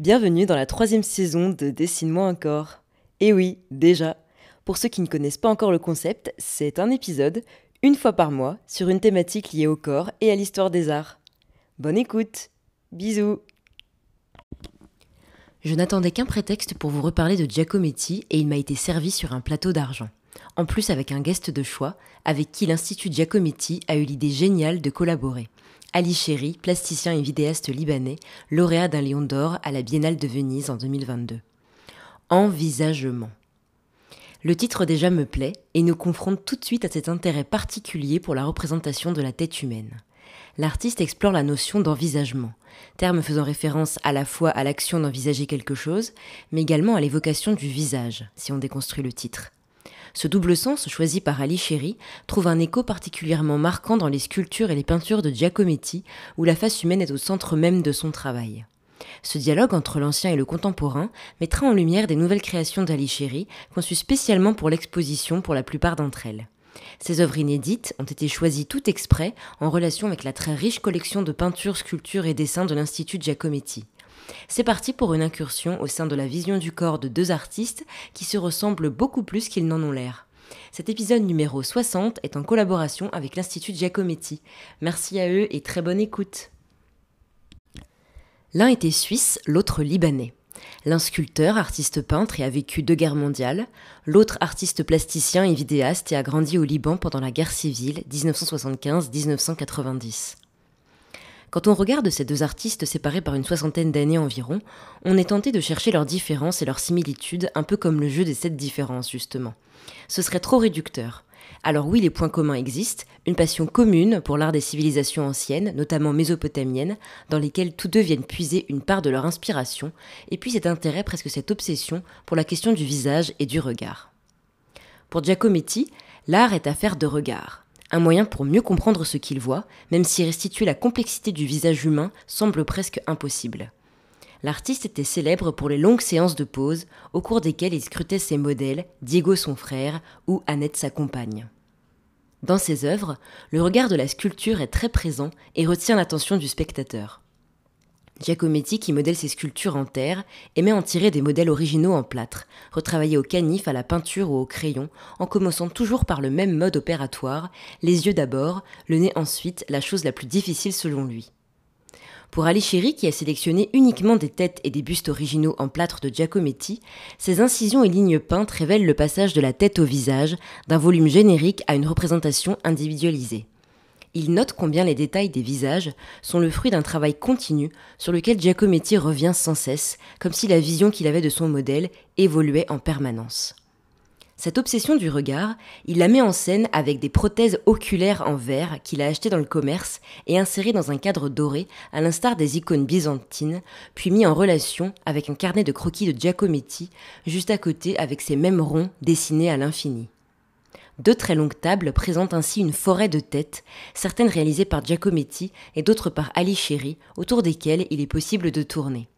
Bienvenue dans la troisième saison de Dessine-moi un corps. Et oui, déjà, pour ceux qui ne connaissent pas encore le concept, c'est un épisode, une fois par mois, sur une thématique liée au corps et à l'histoire des arts. Bonne écoute Bisous Je n'attendais qu'un prétexte pour vous reparler de Giacometti et il m'a été servi sur un plateau d'argent. En plus avec un guest de choix, avec qui l'Institut Giacometti a eu l'idée géniale de collaborer. Ali Chéri, plasticien et vidéaste libanais, lauréat d'un lion d'or à la Biennale de Venise en 2022. Envisagement. Le titre déjà me plaît et nous confronte tout de suite à cet intérêt particulier pour la représentation de la tête humaine. L'artiste explore la notion d'envisagement, terme faisant référence à la fois à l'action d'envisager quelque chose, mais également à l'évocation du visage, si on déconstruit le titre. Ce double sens, choisi par Ali Chéri, trouve un écho particulièrement marquant dans les sculptures et les peintures de Giacometti, où la face humaine est au centre même de son travail. Ce dialogue entre l'ancien et le contemporain mettra en lumière des nouvelles créations d'Ali Chéri, conçues spécialement pour l'exposition pour la plupart d'entre elles. Ces œuvres inédites ont été choisies tout exprès en relation avec la très riche collection de peintures, sculptures et dessins de l'Institut Giacometti. C'est parti pour une incursion au sein de la vision du corps de deux artistes qui se ressemblent beaucoup plus qu'ils n'en ont l'air. Cet épisode numéro 60 est en collaboration avec l'Institut Giacometti. Merci à eux et très bonne écoute. L'un était suisse, l'autre libanais. L'un sculpteur, artiste peintre et a vécu deux guerres mondiales, l'autre artiste plasticien et vidéaste et a grandi au Liban pendant la guerre civile 1975-1990. Quand on regarde ces deux artistes séparés par une soixantaine d'années environ, on est tenté de chercher leurs différences et leurs similitudes, un peu comme le jeu des sept différences, justement. Ce serait trop réducteur. Alors oui, les points communs existent, une passion commune pour l'art des civilisations anciennes, notamment mésopotamiennes, dans lesquelles tous deux viennent puiser une part de leur inspiration, et puis cet intérêt, presque cette obsession, pour la question du visage et du regard. Pour Giacometti, l'art est affaire de regard un moyen pour mieux comprendre ce qu'il voit, même si restituer la complexité du visage humain semble presque impossible. L'artiste était célèbre pour les longues séances de pause, au cours desquelles il scrutait ses modèles, Diego son frère ou Annette sa compagne. Dans ses œuvres, le regard de la sculpture est très présent et retient l'attention du spectateur. Giacometti, qui modèle ses sculptures en terre, aimait en tirer des modèles originaux en plâtre, retravaillés au canif, à la peinture ou au crayon, en commençant toujours par le même mode opératoire, les yeux d'abord, le nez ensuite, la chose la plus difficile selon lui. Pour Ali Chéri, qui a sélectionné uniquement des têtes et des bustes originaux en plâtre de Giacometti, ses incisions et lignes peintes révèlent le passage de la tête au visage, d'un volume générique à une représentation individualisée. Il note combien les détails des visages sont le fruit d'un travail continu sur lequel Giacometti revient sans cesse, comme si la vision qu'il avait de son modèle évoluait en permanence. Cette obsession du regard, il la met en scène avec des prothèses oculaires en verre qu'il a achetées dans le commerce et insérées dans un cadre doré, à l'instar des icônes byzantines, puis mis en relation avec un carnet de croquis de Giacometti, juste à côté avec ces mêmes ronds dessinés à l'infini. Deux très longues tables présentent ainsi une forêt de têtes, certaines réalisées par Giacometti et d'autres par Ali Chéri, autour desquelles il est possible de tourner.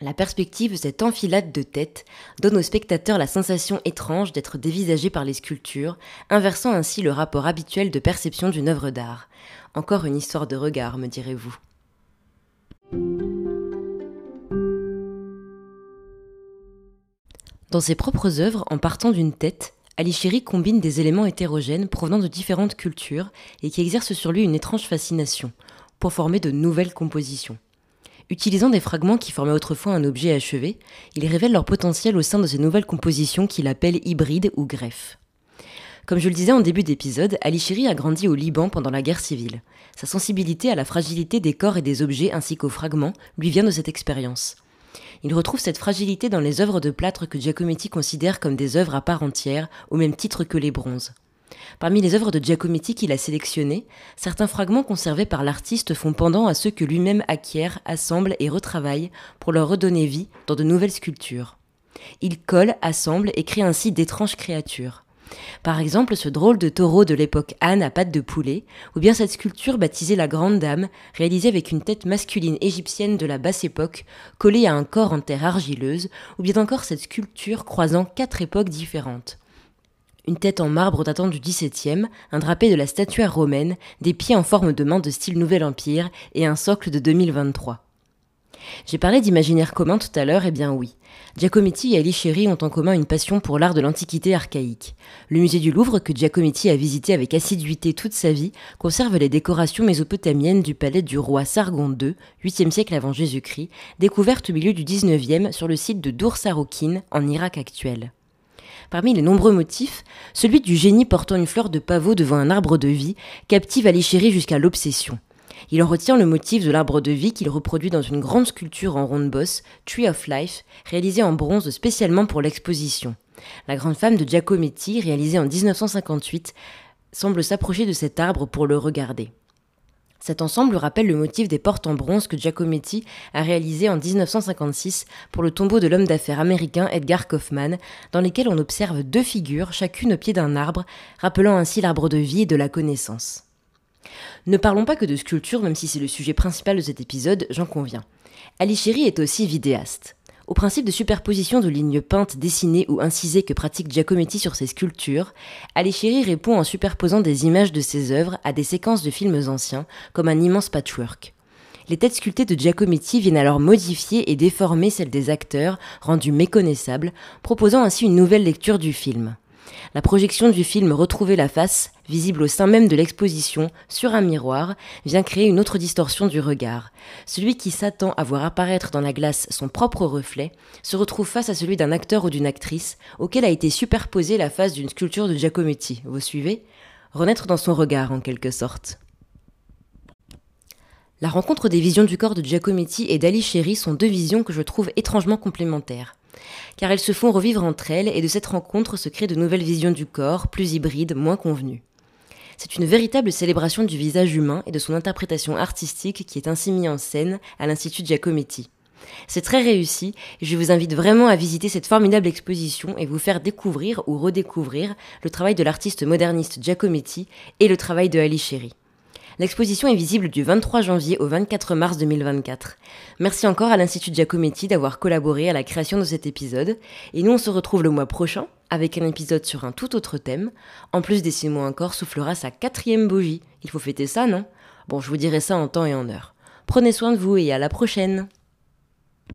La perspective de cette enfilade de têtes donne au spectateur la sensation étrange d'être dévisagé par les sculptures, inversant ainsi le rapport habituel de perception d'une œuvre d'art. Encore une histoire de regard, me direz-vous. Dans ses propres œuvres, en partant d'une tête, Chéri combine des éléments hétérogènes provenant de différentes cultures et qui exercent sur lui une étrange fascination, pour former de nouvelles compositions. Utilisant des fragments qui formaient autrefois un objet achevé, il révèle leur potentiel au sein de ces nouvelles compositions qu'il appelle hybrides ou greffes. Comme je le disais en début d'épisode, Chéri a grandi au Liban pendant la guerre civile. Sa sensibilité à la fragilité des corps et des objets ainsi qu'aux fragments lui vient de cette expérience. Il retrouve cette fragilité dans les œuvres de plâtre que Giacometti considère comme des œuvres à part entière, au même titre que les bronzes. Parmi les œuvres de Giacometti qu'il a sélectionnées, certains fragments conservés par l'artiste font pendant à ceux que lui-même acquiert, assemble et retravaille pour leur redonner vie dans de nouvelles sculptures. Il colle, assemble et crée ainsi d'étranges créatures. Par exemple, ce drôle de taureau de l'époque Anne à pattes de poulet, ou bien cette sculpture baptisée la Grande Dame, réalisée avec une tête masculine égyptienne de la basse époque, collée à un corps en terre argileuse, ou bien encore cette sculpture croisant quatre époques différentes. Une tête en marbre datant du XVIIe, un drapé de la statuaire romaine, des pieds en forme de main de style Nouvel Empire et un socle de 2023. J'ai parlé d'imaginaire commun tout à l'heure, et eh bien oui. Giacometti et Ali Chéri ont en commun une passion pour l'art de l'Antiquité archaïque. Le musée du Louvre, que Giacometti a visité avec assiduité toute sa vie, conserve les décorations mésopotamiennes du palais du roi Sargon II, 8e siècle avant Jésus-Christ, découvertes au milieu du 19e sur le site de Dour en Irak actuel. Parmi les nombreux motifs, celui du génie portant une fleur de pavot devant un arbre de vie captive Ali Chéri jusqu'à l'obsession. Il en retient le motif de l'arbre de vie qu'il reproduit dans une grande sculpture en ronde bosse, Tree of Life, réalisée en bronze spécialement pour l'exposition. La grande femme de Giacometti, réalisée en 1958, semble s'approcher de cet arbre pour le regarder. Cet ensemble rappelle le motif des portes en bronze que Giacometti a réalisé en 1956 pour le tombeau de l'homme d'affaires américain Edgar Kaufman, dans lesquels on observe deux figures, chacune au pied d'un arbre, rappelant ainsi l'arbre de vie et de la connaissance. Ne parlons pas que de sculpture, même si c'est le sujet principal de cet épisode, j'en conviens. Ali Chéri est aussi vidéaste. Au principe de superposition de lignes peintes, dessinées ou incisées que pratique Giacometti sur ses sculptures, Chéri répond en superposant des images de ses œuvres à des séquences de films anciens, comme un immense patchwork. Les têtes sculptées de Giacometti viennent alors modifier et déformer celles des acteurs, rendues méconnaissables, proposant ainsi une nouvelle lecture du film. La projection du film Retrouver la face, visible au sein même de l'exposition, sur un miroir, vient créer une autre distorsion du regard. Celui qui s'attend à voir apparaître dans la glace son propre reflet se retrouve face à celui d'un acteur ou d'une actrice auquel a été superposée la face d'une sculpture de Giacometti. Vous suivez? Renaître dans son regard en quelque sorte. La rencontre des visions du corps de Giacometti et d'Ali Chéri sont deux visions que je trouve étrangement complémentaires car elles se font revivre entre elles et de cette rencontre se créent de nouvelles visions du corps, plus hybrides, moins convenues. C'est une véritable célébration du visage humain et de son interprétation artistique qui est ainsi mise en scène à l'Institut Giacometti. C'est très réussi et je vous invite vraiment à visiter cette formidable exposition et vous faire découvrir ou redécouvrir le travail de l'artiste moderniste Giacometti et le travail de Ali Chéri. L'exposition est visible du 23 janvier au 24 mars 2024. Merci encore à l'Institut Giacometti d'avoir collaboré à la création de cet épisode. Et nous, on se retrouve le mois prochain avec un épisode sur un tout autre thème. En plus, Décimo encore soufflera sa quatrième bougie. Il faut fêter ça, non? Bon, je vous dirai ça en temps et en heure. Prenez soin de vous et à la prochaine